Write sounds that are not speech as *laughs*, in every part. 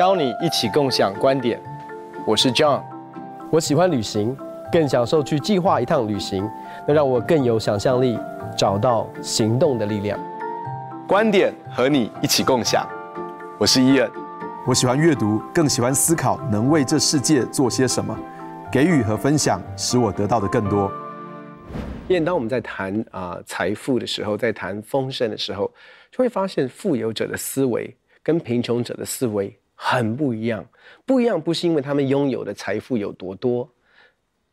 邀你一起共享观点。我是 John，我喜欢旅行，更享受去计划一趟旅行，能让我更有想象力，找到行动的力量。观点和你一起共享。我是伊恩，我喜欢阅读，更喜欢思考，能为这世界做些什么。给予和分享，使我得到的更多。因为当我们在谈啊、呃、财富的时候，在谈丰盛的时候，就会发现富有者的思维跟贫穷者的思维很不一样。不一样不是因为他们拥有的财富有多多，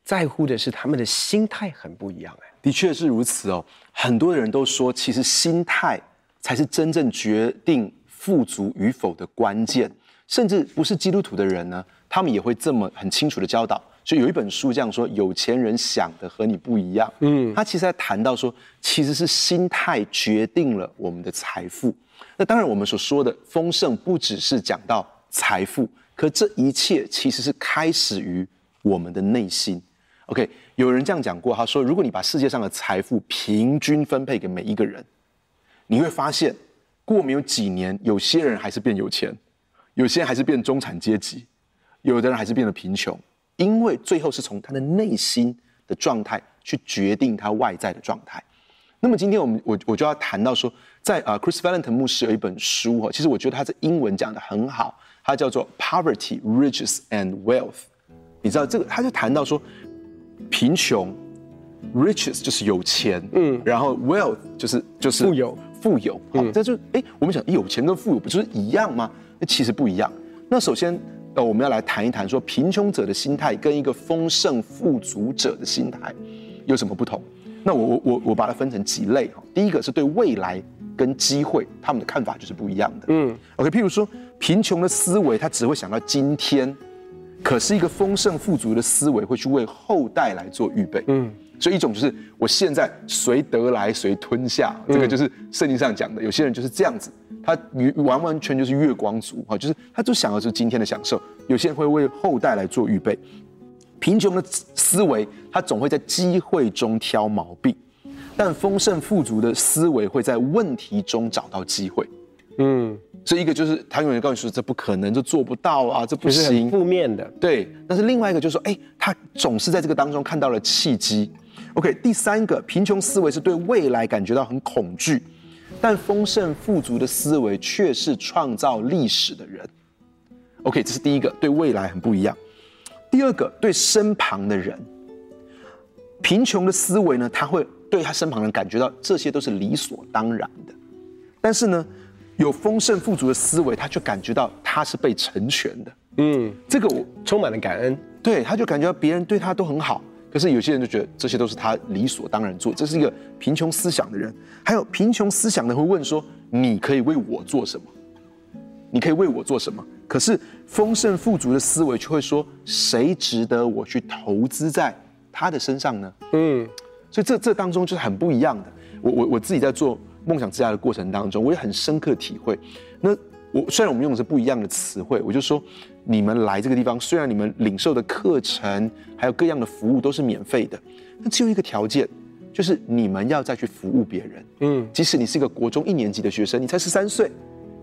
在乎的是他们的心态很不一样。哎，的确是如此哦。很多人都说，其实心态才是真正决定富足与否的关键。甚至不是基督徒的人呢，他们也会这么很清楚的教导。就有一本书这样说：有钱人想的和你不一样。嗯，他其实在谈到说，其实是心态决定了我们的财富。那当然，我们所说的丰盛不只是讲到财富，可这一切其实是开始于我们的内心。OK，有人这样讲过，他说：如果你把世界上的财富平均分配给每一个人，你会发现，过没有几年，有些人还是变有钱，有些人还是变中产阶级，有的人还是变得贫穷。因为最后是从他的内心的状态去决定他外在的状态。那么今天我们我我就要谈到说，在啊 Chris Vallotton 牧师有一本书哈，其实我觉得他的英文讲得很好，它叫做 Poverty, Riches and Wealth。你知道这个，他就谈到说，贫穷，Riches 就是有钱，嗯，然后 Wealth 就是就是富有富有。好，这就哎，我们想有钱跟富有不就是一样吗？那其实不一样。那首先。呃，我们要来谈一谈，说贫穷者的心态跟一个丰盛富足者的心态有什么不同？那我我我我把它分成几类哈。第一个是对未来跟机会，他们的看法就是不一样的。嗯，OK，譬如说贫穷的思维，他只会想到今天，可是一个丰盛富足的思维会去为后代来做预备。嗯，所以一种就是我现在谁得来谁吞下，这个就是圣经上讲的，有些人就是这样子。他完完全就是月光族啊，就是他就想要是今天的享受。有些人会为后代来做预备。贫穷的思维，他总会在机会中挑毛病；但丰盛富足的思维会在问题中找到机会。嗯，这一个就是他永远告诉你说这不可能，这做不到啊，这不行。负面的，对。但是另外一个就是说，哎，他总是在这个当中看到了契机。OK，第三个，贫穷思维是对未来感觉到很恐惧。但丰盛富足的思维却是创造历史的人。OK，这是第一个，对未来很不一样。第二个，对身旁的人，贫穷的思维呢，他会对他身旁人感觉到这些都是理所当然的。但是呢，有丰盛富足的思维，他就感觉到他是被成全的。嗯，这个我充满了感恩。对，他就感觉到别人对他都很好。可是有些人就觉得这些都是他理所当然做，这是一个贫穷思想的人。还有贫穷思想的人会问说：“你可以为我做什么？你可以为我做什么？”可是丰盛富足的思维却会说：“谁值得我去投资在他的身上呢？”嗯，所以这这当中就是很不一样的。我我我自己在做梦想之家的过程当中，我也很深刻体会。那我虽然我们用的是不一样的词汇，我就说。你们来这个地方，虽然你们领受的课程还有各样的服务都是免费的，那只有一个条件，就是你们要再去服务别人。嗯，即使你是一个国中一年级的学生，你才十三岁，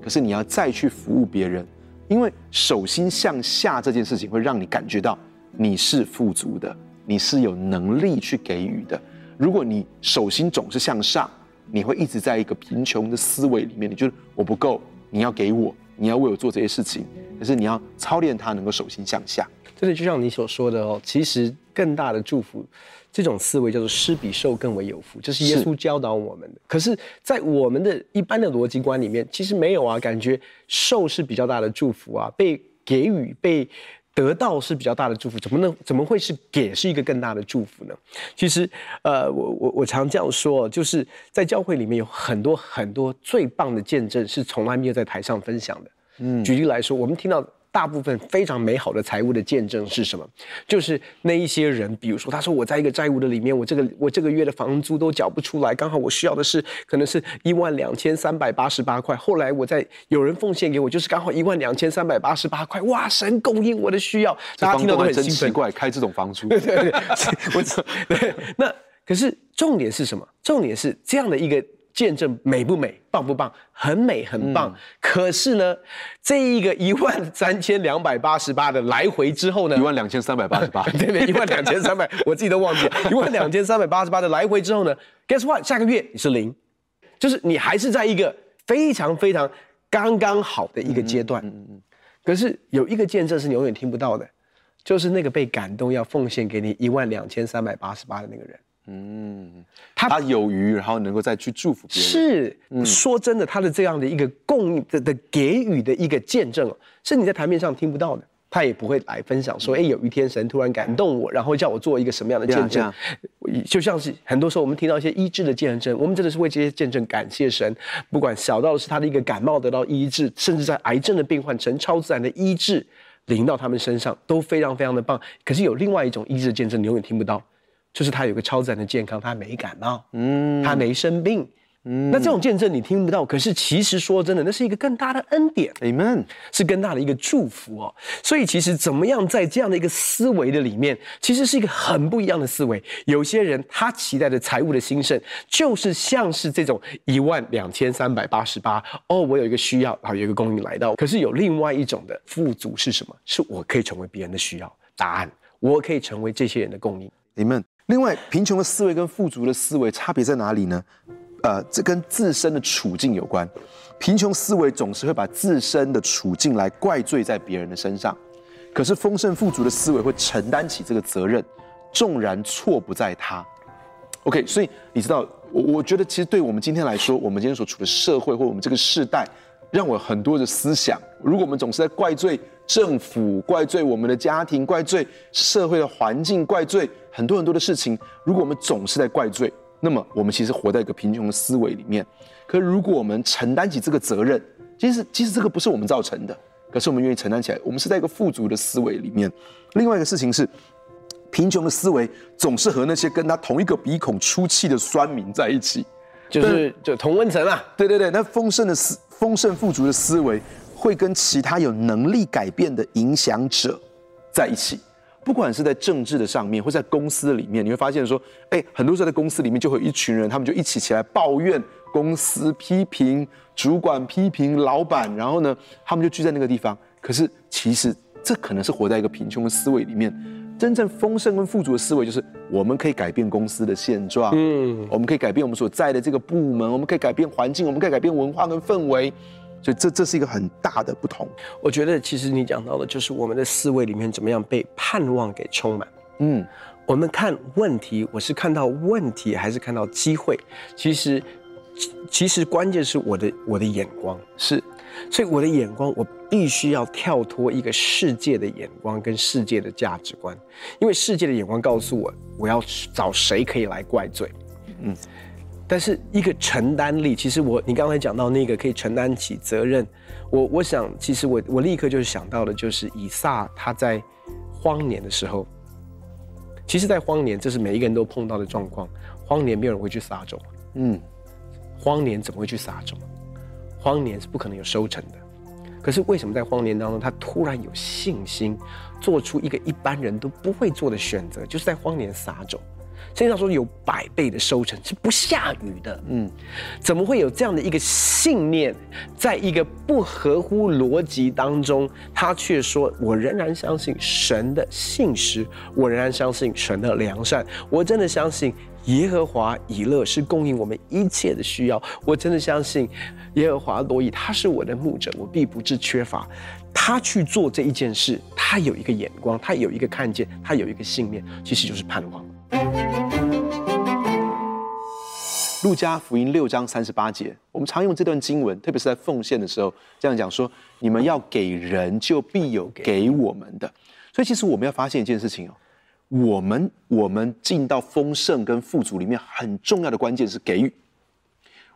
可是你要再去服务别人，因为手心向下这件事情会让你感觉到你是富足的，你是有能力去给予的。如果你手心总是向上，你会一直在一个贫穷的思维里面，你觉得我不够，你要给我。你要为我做这些事情，可是你要操练他能够手心向下。真的就像你所说的哦，其实更大的祝福，这种思维叫做施比受更为有福，这是耶稣教导我们的。是。可是，在我们的一般的逻辑观里面，其实没有啊，感觉受是比较大的祝福啊，被给予被。得到是比较大的祝福，怎么能怎么会是给是一个更大的祝福呢？其实，呃，我我我常这样说，就是在教会里面有很多很多最棒的见证是从来没有在台上分享的。嗯，举例来说，我们听到。大部分非常美好的财务的见证是什么？就是那一些人，比如说，他说我在一个债务的里面，我这个我这个月的房租都缴不出来，刚好我需要的是可能是一万两千三百八十八块，后来我在有人奉献给我，就是刚好一万两千三百八十八块，哇，神供应我的需要，大家听到都很兴奋。奇怪，开这种房租。对 *laughs* 对对，我对，那可是重点是什么？重点是这样的一个见证美不美、棒不棒？很美，很棒。嗯、可是呢，这一个一万三千两百八十八的来回之后呢，一万两千三百八十八，对 *laughs* 对，*laughs* 一万两千三百，我自己都忘记了，*laughs* 一万两千三百八十八的来回之后呢，Guess what？下个月你是零，就是你还是在一个非常非常刚刚好的一个阶段。嗯嗯嗯。可是有一个见证是你永远听不到的，就是那个被感动要奉献给你一万两千三百八十八的那个人。嗯，他他有余，然后能够再去祝福别人。是，嗯、说真的，他的这样的一个供应的的给予的一个见证，是你在台面上听不到的。他也不会来分享说，哎，有一天神突然感动我，然后叫我做一个什么样的见证。就像是很多时候我们听到一些医治的见证，我们真的是为这些见证感谢神。不管小到的是他的一个感冒得到医治，甚至在癌症的病患成超自然的医治临到他们身上，都非常非常的棒。可是有另外一种医治的见证，你永远听不到。就是他有个超自然的健康，他没感冒，嗯，他没生病，嗯，那这种见证你听不到，可是其实说真的，那是一个更大的恩典，Amen，是更大的一个祝福哦。所以其实怎么样在这样的一个思维的里面，其实是一个很不一样的思维。有些人他期待的财务的兴盛，就是像是这种一万两千三百八十八，哦，我有一个需要，然后有一个供应来到。可是有另外一种的富足是什么？是我可以成为别人的需要，答案，我可以成为这些人的供应，Amen。另外，贫穷的思维跟富足的思维差别在哪里呢？呃，这跟自身的处境有关。贫穷思维总是会把自身的处境来怪罪在别人的身上，可是丰盛富足的思维会承担起这个责任，纵然错不在他。OK，所以你知道，我我觉得其实对我们今天来说，我们今天所处的社会或我们这个世代，让我很多的思想。如果我们总是在怪罪政府，怪罪我们的家庭，怪罪社会的环境，怪罪很多很多的事情。如果我们总是在怪罪，那么我们其实活在一个贫穷的思维里面。可如果我们承担起这个责任，其实其实这个不是我们造成的，可是我们愿意承担起来。我们是在一个富足的思维里面。另外一个事情是，贫穷的思维总是和那些跟他同一个鼻孔出气的酸民在一起，就是就同温层啊。对对对，那丰盛的思丰盛富足的思维。会跟其他有能力改变的影响者在一起，不管是在政治的上面，或在公司里面，你会发现说，哎，很多时候在公司里面就会有一群人，他们就一起起来抱怨公司，批评主管，批评老板，然后呢，他们就聚在那个地方。可是其实这可能是活在一个贫穷的思维里面。真正丰盛跟富足的思维，就是我们可以改变公司的现状，嗯，我们可以改变我们所在的这个部门，我们可以改变环境，我们可以改变文化跟氛围。所以这这是一个很大的不同。我觉得其实你讲到的，就是我们的思维里面怎么样被盼望给充满。嗯，我们看问题，我是看到问题还是看到机会？其实，其实关键是我的我的眼光是，所以我的眼光，我必须要跳脱一个世界的眼光跟世界的价值观，因为世界的眼光告诉我，我要找谁可以来怪罪。嗯。但是一个承担力，其实我你刚才讲到那个可以承担起责任，我我想其实我我立刻就是想到的，就是以撒他在荒年的时候，其实，在荒年这是每一个人都碰到的状况，荒年没有人会去撒种，嗯，荒年怎么会去撒种？荒年是不可能有收成的，可是为什么在荒年当中他突然有信心，做出一个一般人都不会做的选择，就是在荒年撒种。圣经上说有百倍的收成，是不下雨的。嗯，怎么会有这样的一个信念，在一个不合乎逻辑当中，他却说：“我仍然相信神的信实，我仍然相信神的良善，我真的相信耶和华以勒是供应我们一切的需要，我真的相信耶和华罗伊他是我的牧者，我必不致缺乏。”他去做这一件事，他有一个眼光，他有一个看见，他有一个信念，其实就是盼望。路加福音六章三十八节，我们常用这段经文，特别是在奉献的时候，这样讲说：你们要给人，就必有给我们的。所以，其实我们要发现一件事情哦，我们我们进到丰盛跟富足里面，很重要的关键是给予。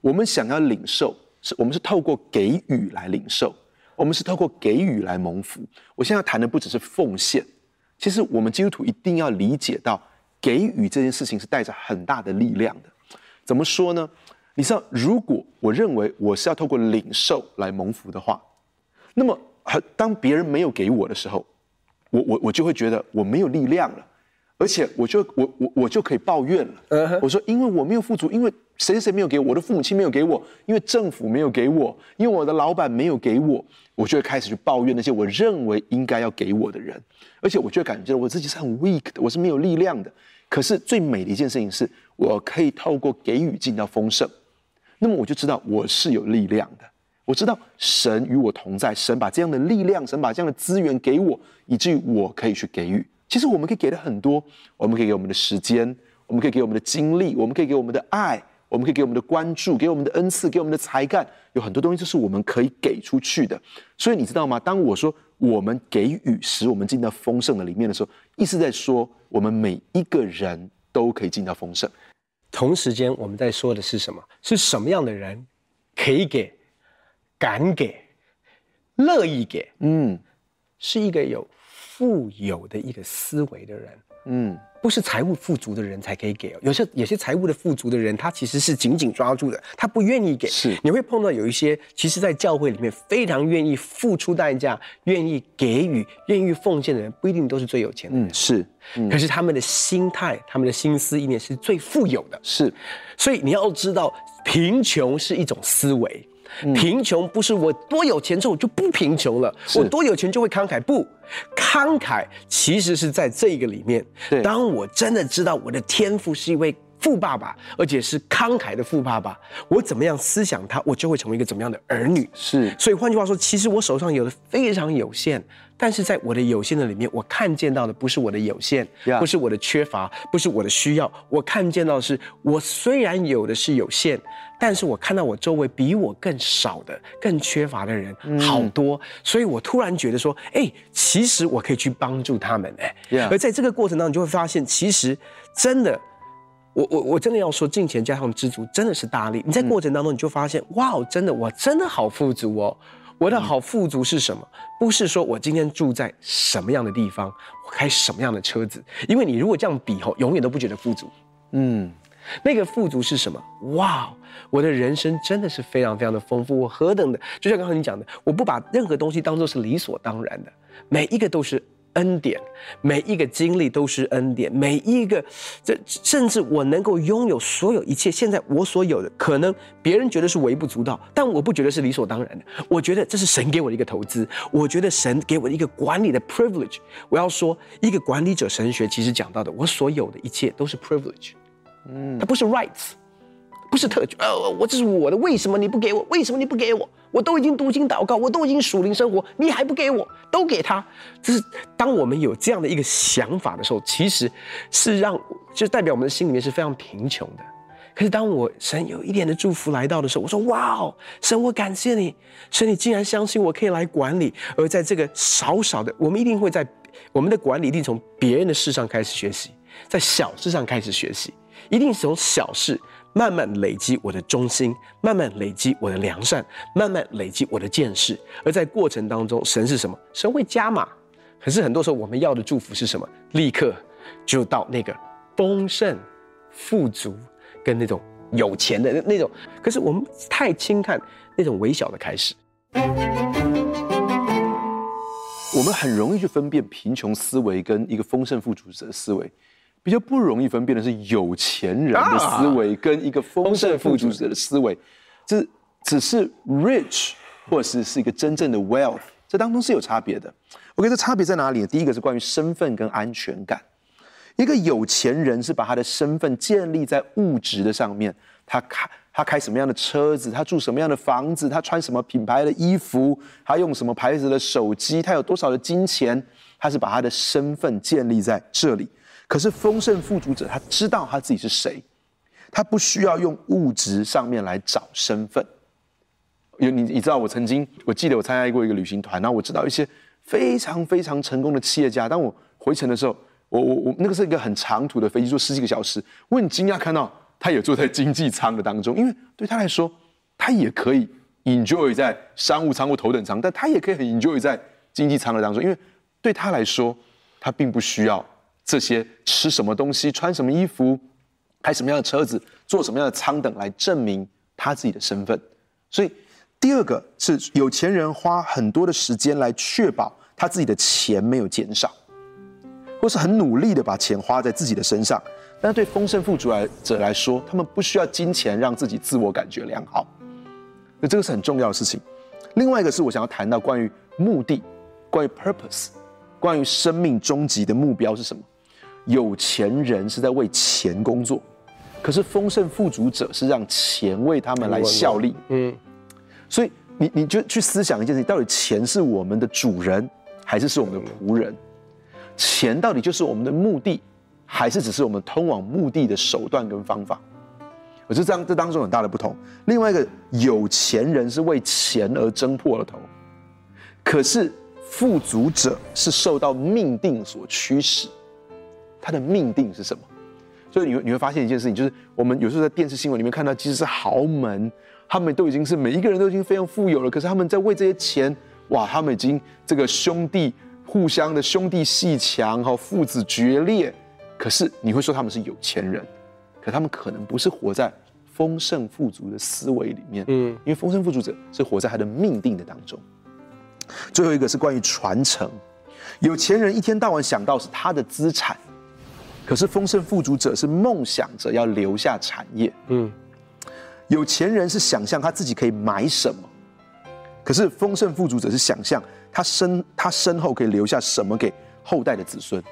我们想要领受，是我们是透过给予来领受，我们是透过给予来蒙福。我现在谈的不只是奉献，其实我们基督徒一定要理解到，给予这件事情是带着很大的力量的。怎么说呢？你知道，如果我认为我是要透过领受来蒙福的话，那么当别人没有给我的时候，我我我就会觉得我没有力量了，而且我就我我我就可以抱怨了。我说，因为我没有富足，因为谁谁谁没有给我，我的父母亲没有给我，因为政府没有给我，因为我的老板没有给我，我就会开始去抱怨那些我认为应该要给我的人，而且我就会感觉我自己是很 weak 的，我是没有力量的。可是最美的一件事情是，我可以透过给予进到丰盛，那么我就知道我是有力量的。我知道神与我同在，神把这样的力量，神把这样的资源给我，以至于我可以去给予。其实我们可以给的很多，我们可以给我们的时间，我们可以给我们的精力，我们可以给我们的爱，我们可以给我们的关注，给我们的恩赐，给我们的才干，有很多东西就是我们可以给出去的。所以你知道吗？当我说我们给予使我们进到丰盛的里面的时候，意思在说我们每一个人都可以进到丰盛。同时间我们在说的是什么？是什么样的人可以给？敢给，乐意给，嗯，是一个有富有的一个思维的人，嗯，不是财务富足的人才可以给哦。有些有些财务的富足的人，他其实是紧紧抓住的，他不愿意给。是，你会碰到有一些，其实，在教会里面非常愿意付出代价、愿意给予、愿意奉献的人，不一定都是最有钱的人。嗯，是，嗯，可是他们的心态、他们的心思意念是最富有的。是，所以你要知道，贫穷是一种思维。贫穷不是我多有钱之后就不贫穷了，我多有钱就会慷慨，不，慷慨其实是在这个里面。当我真的知道我的天赋是一位富爸爸，而且是慷慨的富爸爸，我怎么样思想他，我就会成为一个怎么样的儿女。是，所以换句话说，其实我手上有的非常有限。但是在我的有限的里面，我看见到的不是我的有限.不是我的缺乏，不是我的需要，我看见到的是我虽然有的是有限，但是我看到我周围比我更少的、更缺乏的人好多，嗯、所以我突然觉得说，哎，其实我可以去帮助他们，哎.而在这个过程当中，你就会发现，其实真的，我我我真的要说，金钱加上知足真的是大力。你在过程当中，你就发现，嗯、哇，真的，我真的好富足哦。我的好富足是什么？不是说我今天住在什么样的地方，我开什么样的车子。因为你如果这样比吼，永远都不觉得富足。嗯，那个富足是什么？哇，我的人生真的是非常非常的丰富。我何等的，就像刚才你讲的，我不把任何东西当做是理所当然的，每一个都是。恩典，每一个经历都是恩典，每一个，这甚至我能够拥有所有一切，现在我所有的，可能别人觉得是微不足道，但我不觉得是理所当然的。我觉得这是神给我的一个投资，我觉得神给我的一个管理的 privilege。我要说，一个管理者神学其实讲到的，我所有的一切都是 privilege，嗯，它不是 rights。不是特权，呃，我这是我的，为什么你不给我？为什么你不给我？我都已经读经祷告，我都已经属灵生活，你还不给我？都给他。就是当我们有这样的一个想法的时候，其实是让，就代表我们的心里面是非常贫穷的。可是当我神有一点的祝福来到的时候，我说哇哦，神我感谢你，神你竟然相信我可以来管理。而在这个少少的，我们一定会在我们的管理一定从别人的事上开始学习，在小事上开始学习，一定是从小事。慢慢累积我的忠心，慢慢累积我的良善，慢慢累积我的见识。而在过程当中，神是什么？神会加码。可是很多时候，我们要的祝福是什么？立刻就到那个丰盛、富足跟那种有钱的那种。可是我们太轻看那种微小的开始。我们很容易去分辨贫穷思维跟一个丰盛富足者的思维。比较不容易分辨的是有钱人的思维跟一个丰盛富足者的思维，这只是 rich 或是是一个真正的 wealth，这当中是有差别的。OK，这差别在哪里呢？第一个是关于身份跟安全感。一个有钱人是把他的身份建立在物质的上面，他开他开什么样的车子，他住什么样的房子，他穿什么品牌的衣服，他用什么牌子的手机，他有多少的金钱，他是把他的身份建立在这里。可是丰盛富足者，他知道他自己是谁，他不需要用物质上面来找身份。有你，你知道我曾经，我记得我参加过一个旅行团，然后我知道一些非常非常成功的企业家。当我回程的时候，我我我那个是一个很长途的飞机，坐十几个小时，我很惊讶看到他也坐在经济舱的当中，因为对他来说，他也可以 enjoy 在商务舱或头等舱，但他也可以很 enjoy 在经济舱的当中，因为对他来说，他并不需要。这些吃什么东西、穿什么衣服、开什么样的车子、坐什么样的舱等来证明他自己的身份。所以，第二个是有钱人花很多的时间来确保他自己的钱没有减少。或是很努力的把钱花在自己的身上。但是对丰盛富足来者来说，他们不需要金钱让自己自我感觉良好。那这个是很重要的事情。另外一个是我想要谈到关于目的，关于 purpose，关于生命终极的目标是什么？有钱人是在为钱工作，可是丰盛富足者是让钱为他们来效力。嗯，所以你你就去思想一件事情：到底钱是我们的主人，还是是我们的仆人？钱到底就是我们的目的，还是只是我们通往目的的手段跟方法？我觉得这当这当中很大的不同。另外一个，有钱人是为钱而挣破了头，可是富足者是受到命定所驱使。他的命定是什么？所以你会你会发现一件事情，就是我们有时候在电视新闻里面看到，其实是豪门，他们都已经是每一个人都已经非常富有了，可是他们在为这些钱，哇，他们已经这个兄弟互相的兄弟鬩墙和父子决裂。可是你会说他们是有钱人，可他们可能不是活在丰盛富足的思维里面，嗯，因为丰盛富足者是活在他的命定的当中。最后一个是关于传承，有钱人一天到晚想到是他的资产，可是丰盛富足者是梦想着要留下产业，嗯，有钱人是想象他自己可以买什么，可是丰盛富足者是想象他身他身后可以留下什么给后代的子孙。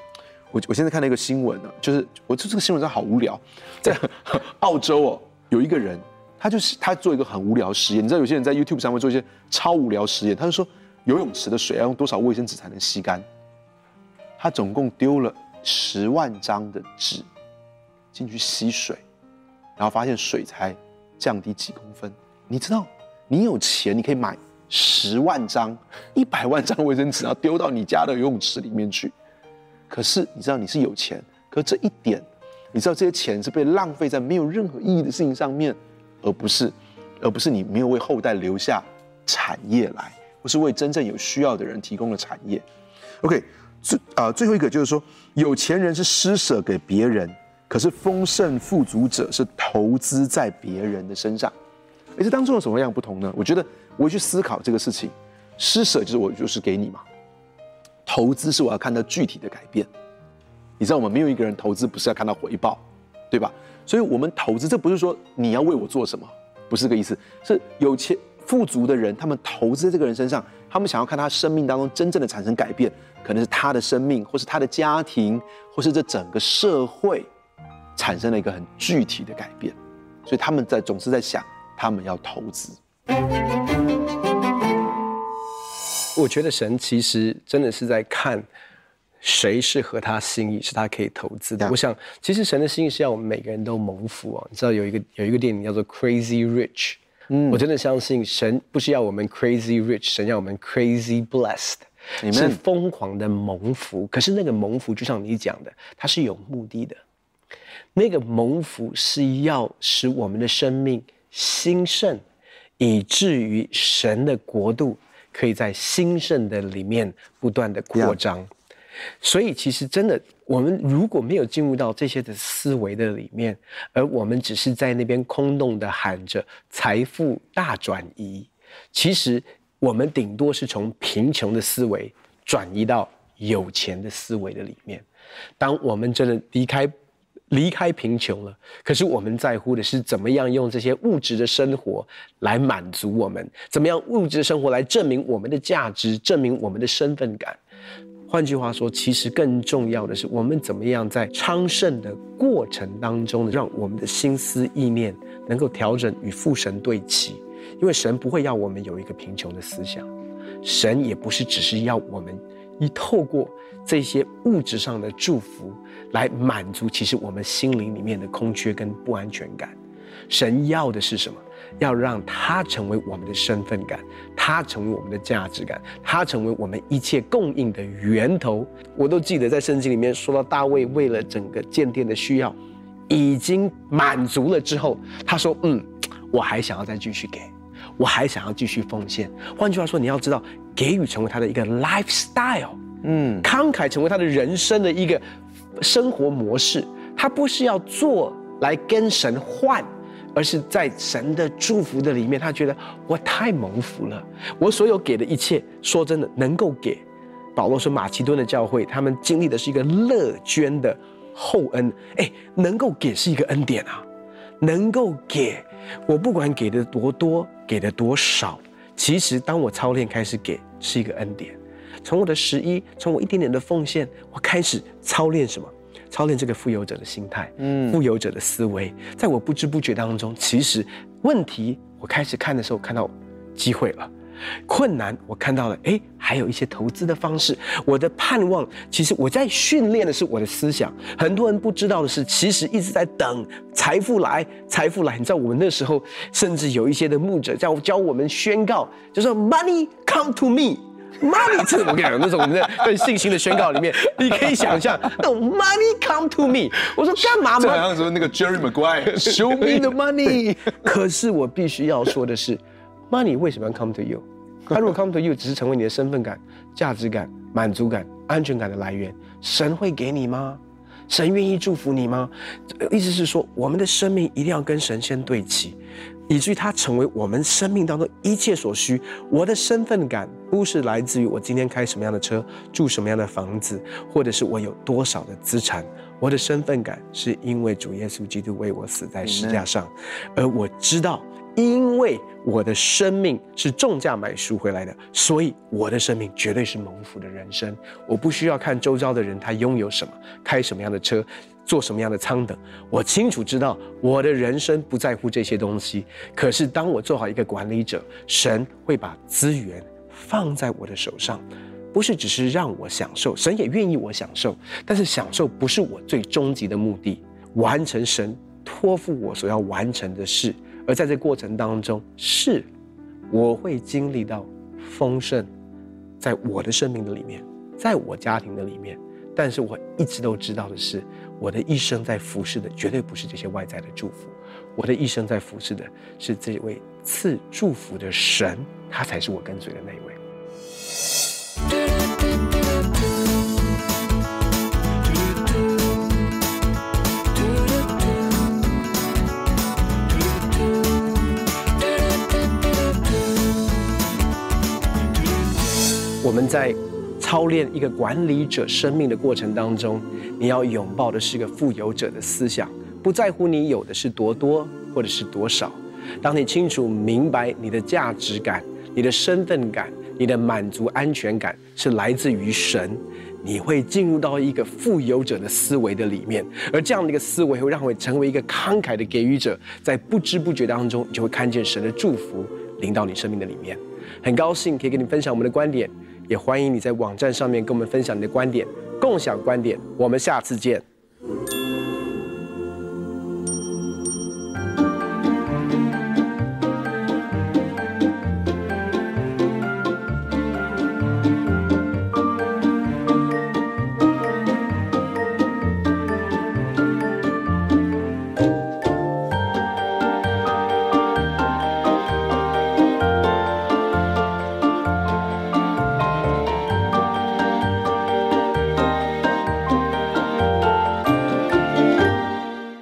我我现在看到一个新闻呢，就是我这这个新闻真的好无聊，在 *laughs* 澳洲哦，有一个人，他就是他做一个很无聊的实验，你知道有些人在 YouTube 上会做一些超无聊实验，他就说游泳池的水要用多少卫生纸才能吸干，他总共丢了十万张的纸进去吸水，然后发现水才降低几公分。你知道，你有钱你可以买十万张、一百万张卫生纸，然后丢到你家的游泳池里面去。可是你知道你是有钱，可这一点，你知道这些钱是被浪费在没有任何意义的事情上面，而不是，而不是你没有为后代留下产业来，不是为真正有需要的人提供了产业。OK，最啊、最后一个就是说，有钱人是施舍给别人，可是丰盛富足者是投资在别人的身上。而，这当中有什么样不同呢？我觉得我去思考这个事情，施舍就是我就是给你嘛。投资是我要看到具体的改变，你知道我们没有一个人投资不是要看到回报，对吧？所以，我们投资这不是说你要为我做什么，不是这个意思。是有钱富足的人，他们投资在这个人身上，他们想要看他生命当中真正的产生改变，可能是他的生命，或是他的家庭，或是这整个社会产生了一个很具体的改变，所以他们在总是在想，他们要投资。我觉得神其实真的是在看谁是合他心意，是他可以投资的。我想，其实神的心意是要我们每个人都蒙福哦。你知道有一个有一个电影叫做《Crazy Rich》，嗯，我真的相信神不是要我们 Crazy Rich，神要我们 Crazy Blessed，你是疯狂的蒙福。可是那个蒙福就像你讲的，它是有目的的。那个蒙福是要使我们的生命兴盛，以至于神的国度。可以在兴盛的里面不断的扩张.所以其实真的，我们如果没有进入到这些的思维的里面，而我们只是在那边空洞的喊着财富大转移，其实我们顶多是从贫穷的思维转移到有钱的思维的里面。当我们真的离开。离开贫穷了，可是我们在乎的是怎么样用这些物质的生活来满足我们，怎么样物质的生活来证明我们的价值，证明我们的身份感。换句话说，其实更重要的是，我们怎么样在昌盛的过程当中，让我们的心思意念能够调整与父神对齐。因为神不会要我们有一个贫穷的思想，神也不是只是要我们一透过这些物质上的祝福。来满足其实我们心灵里面的空缺跟不安全感，神要的是什么？要让他成为我们的身份感，他成为我们的价值感，他成为我们一切供应的源头。我都记得在圣经里面说到大卫为了整个建殿的需要，已经满足了之后，他说：“嗯，我还想要再继续给，我还想要继续奉献。”换句话说，你要知道，给予成为他的一个 lifestyle，嗯，慷慨成为他的人生的一个。生活模式，他不是要做来跟神换，而是在神的祝福的里面，他觉得我太蒙福了，我所有给的一切，说真的，能够给，保罗说马其顿的教会，他们经历的是一个乐捐的厚恩，哎，能够给是一个恩典啊，能够给我不管给的多多，给的多少，其实当我操练开始给，是一个恩典。从我的十一，从我一点点的奉献，我开始操练什么？操练这个富有者的心态，嗯，富有者的思维，在我不知不觉当中，其实问题我开始看的时候，看到机会了。困难，我看到了，哎，还有一些投资的方式。我的盼望，其实我在训练的是我的思想。很多人不知道的是，其实一直在等财富来，财富来。你知道，我们那时候甚至有一些的牧者教教我们宣告，就说 “Money come to me”，Money，这我跟你讲，那时候我们在对信心的宣告里面，*laughs* 你可以想象那种 money come to me”。我说干嘛吗？这好像说那个 Jerry Maguire，“Show *laughs* me the money”。可是我必须要说的是。Money 为什么要 come to you？它如果 come to you 只是成为你的身份感、价值感、满足感、安全感的来源，神会给你吗？神愿意祝福你吗？意思是说，我们的生命一定要跟神先对齐，以至于它成为我们生命当中一切所需。我的身份感不是来自于我今天开什么样的车、住什么样的房子，或者是我有多少的资产。我的身份感是因为主耶稣基督为我死在十架上，而我知道。因为我的生命是重价买赎回来的，所以我的生命绝对是蒙福的人生。我不需要看周遭的人他拥有什么，开什么样的车，坐什么样的舱等。我清楚知道我的人生不在乎这些东西。可是当我做好一个管理者，神会把资源放在我的手上，不是只是让我享受，神也愿意我享受。但是享受不是我最终极的目的，完成神托付我所要完成的事。而在这过程当中，是我会经历到丰盛，在我的生命的里面，在我家庭的里面。但是我一直都知道的是，我的一生在服侍的绝对不是这些外在的祝福，我的一生在服侍的是这位赐祝福的神，他才是我跟随的那一位。我们在操练一个管理者生命的过程当中，你要拥抱的是一个富有者的思想，不在乎你有的是多多或者是多少。当你清楚明白你的价值感、你的身份感、你的满足安全感是来自于神，你会进入到一个富有者的思维的里面，而这样的一个思维会让我成为一个慷慨的给予者，在不知不觉当中，你就会看见神的祝福临到你生命的里面。很高兴可以跟你分享我们的观点。也欢迎你在网站上面跟我们分享你的观点，共享观点。我们下次见。